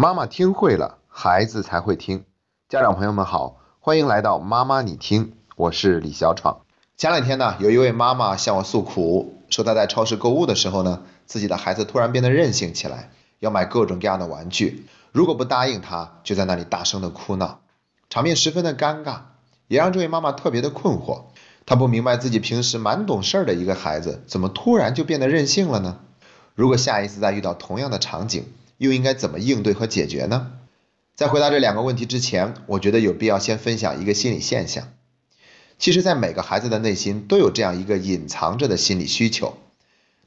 妈妈听会了，孩子才会听。家长朋友们好，欢迎来到妈妈你听，我是李小闯。前两天呢，有一位妈妈向我诉苦，说她在超市购物的时候呢，自己的孩子突然变得任性起来，要买各种各样的玩具，如果不答应她，就在那里大声的哭闹，场面十分的尴尬，也让这位妈妈特别的困惑。她不明白自己平时蛮懂事儿的一个孩子，怎么突然就变得任性了呢？如果下一次再遇到同样的场景，又应该怎么应对和解决呢？在回答这两个问题之前，我觉得有必要先分享一个心理现象。其实，在每个孩子的内心都有这样一个隐藏着的心理需求，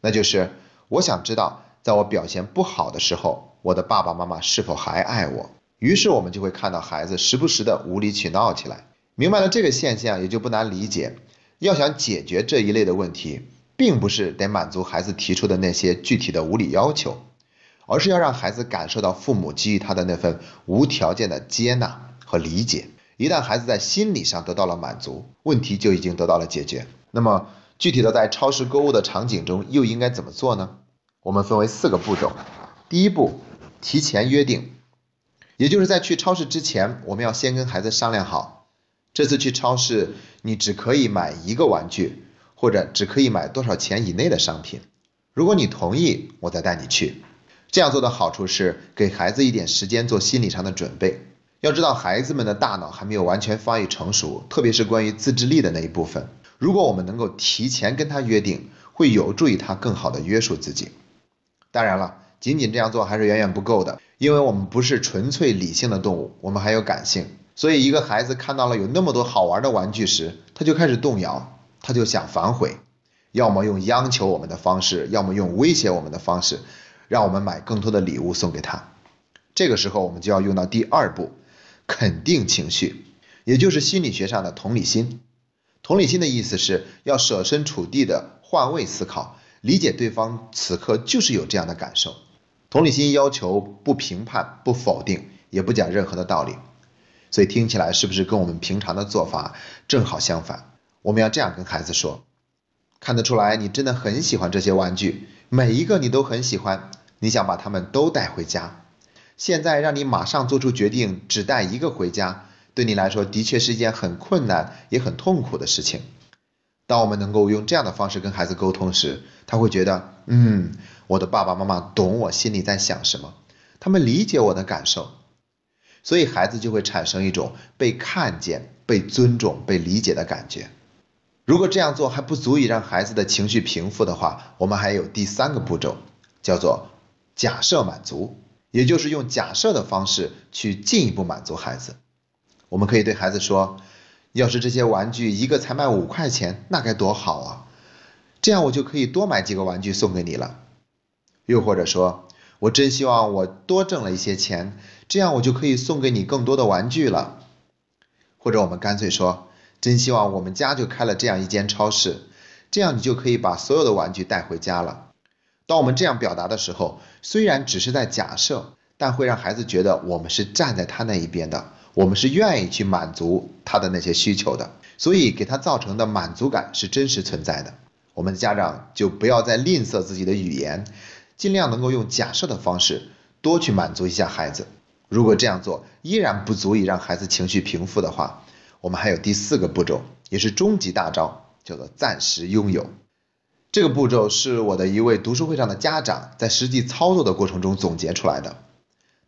那就是我想知道，在我表现不好的时候，我的爸爸妈妈是否还爱我。于是，我们就会看到孩子时不时的无理取闹起来。明白了这个现象，也就不难理解，要想解决这一类的问题，并不是得满足孩子提出的那些具体的无理要求。而是要让孩子感受到父母给予他的那份无条件的接纳和理解。一旦孩子在心理上得到了满足，问题就已经得到了解决。那么具体的在超市购物的场景中又应该怎么做呢？我们分为四个步骤。第一步，提前约定，也就是在去超市之前，我们要先跟孩子商量好，这次去超市你只可以买一个玩具，或者只可以买多少钱以内的商品。如果你同意，我再带你去。这样做的好处是给孩子一点时间做心理上的准备。要知道，孩子们的大脑还没有完全发育成熟，特别是关于自制力的那一部分。如果我们能够提前跟他约定，会有助于他更好的约束自己。当然了，仅仅这样做还是远远不够的，因为我们不是纯粹理性的动物，我们还有感性。所以，一个孩子看到了有那么多好玩的玩具时，他就开始动摇，他就想反悔，要么用央求我们的方式，要么用威胁我们的方式。让我们买更多的礼物送给他，这个时候我们就要用到第二步，肯定情绪，也就是心理学上的同理心。同理心的意思是要设身处地的换位思考，理解对方此刻就是有这样的感受。同理心要求不评判、不否定，也不讲任何的道理。所以听起来是不是跟我们平常的做法正好相反？我们要这样跟孩子说：看得出来你真的很喜欢这些玩具，每一个你都很喜欢。你想把他们都带回家，现在让你马上做出决定，只带一个回家，对你来说的确是一件很困难也很痛苦的事情。当我们能够用这样的方式跟孩子沟通时，他会觉得，嗯，我的爸爸妈妈懂我心里在想什么，他们理解我的感受，所以孩子就会产生一种被看见、被尊重、被理解的感觉。如果这样做还不足以让孩子的情绪平复的话，我们还有第三个步骤，叫做。假设满足，也就是用假设的方式去进一步满足孩子。我们可以对孩子说：“要是这些玩具一个才卖五块钱，那该多好啊！这样我就可以多买几个玩具送给你了。”又或者说：“我真希望我多挣了一些钱，这样我就可以送给你更多的玩具了。”或者我们干脆说：“真希望我们家就开了这样一间超市，这样你就可以把所有的玩具带回家了。”当我们这样表达的时候，虽然只是在假设，但会让孩子觉得我们是站在他那一边的，我们是愿意去满足他的那些需求的，所以给他造成的满足感是真实存在的。我们的家长就不要再吝啬自己的语言，尽量能够用假设的方式多去满足一下孩子。如果这样做依然不足以让孩子情绪平复的话，我们还有第四个步骤，也是终极大招，叫做暂时拥有。这个步骤是我的一位读书会上的家长在实际操作的过程中总结出来的。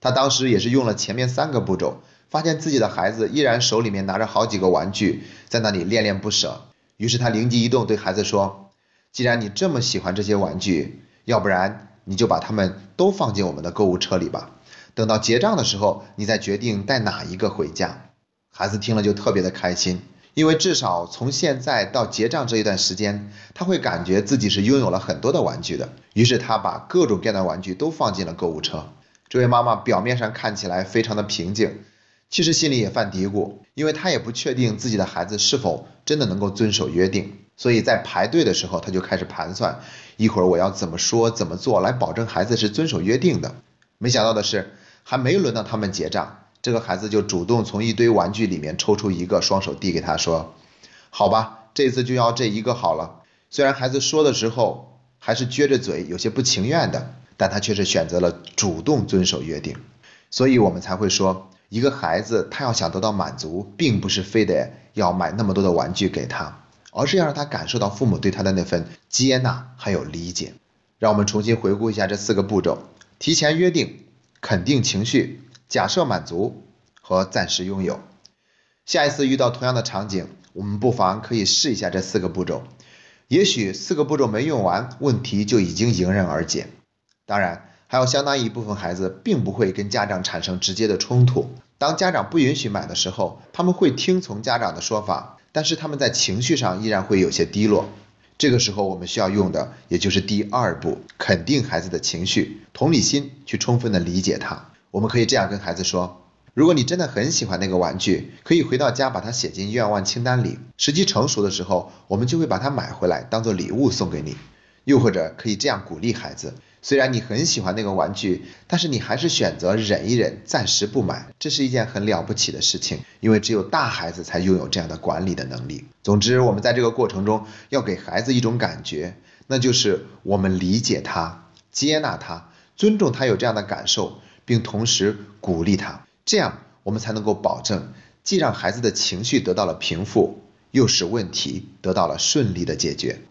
他当时也是用了前面三个步骤，发现自己的孩子依然手里面拿着好几个玩具，在那里恋恋不舍。于是他灵机一动，对孩子说：“既然你这么喜欢这些玩具，要不然你就把它们都放进我们的购物车里吧。等到结账的时候，你再决定带哪一个回家。”孩子听了就特别的开心。因为至少从现在到结账这一段时间，他会感觉自己是拥有了很多的玩具的。于是他把各种各样的玩具都放进了购物车。这位妈妈表面上看起来非常的平静，其实心里也犯嘀咕，因为她也不确定自己的孩子是否真的能够遵守约定。所以在排队的时候，她就开始盘算，一会儿我要怎么说怎么做来保证孩子是遵守约定的。没想到的是，还没轮到他们结账。这个孩子就主动从一堆玩具里面抽出一个，双手递给他说：“好吧，这次就要这一个好了。”虽然孩子说的时候还是撅着嘴，有些不情愿的，但他却是选择了主动遵守约定。所以我们才会说，一个孩子他要想得到满足，并不是非得要买那么多的玩具给他，而是要让他感受到父母对他的那份接纳还有理解。让我们重新回顾一下这四个步骤：提前约定、肯定情绪、假设满足和暂时拥有。下一次遇到同样的场景，我们不妨可以试一下这四个步骤。也许四个步骤没用完，问题就已经迎刃而解。当然。还有相当一部分孩子并不会跟家长产生直接的冲突。当家长不允许买的时候，他们会听从家长的说法，但是他们在情绪上依然会有些低落。这个时候我们需要用的也就是第二步，肯定孩子的情绪，同理心去充分的理解他。我们可以这样跟孩子说：如果你真的很喜欢那个玩具，可以回到家把它写进愿望清单里，时机成熟的时候，我们就会把它买回来当做礼物送给你。又或者可以这样鼓励孩子。虽然你很喜欢那个玩具，但是你还是选择忍一忍，暂时不买，这是一件很了不起的事情，因为只有大孩子才拥有这样的管理的能力。总之，我们在这个过程中要给孩子一种感觉，那就是我们理解他、接纳他、尊重他有这样的感受，并同时鼓励他，这样我们才能够保证，既让孩子的情绪得到了平复，又使问题得到了顺利的解决。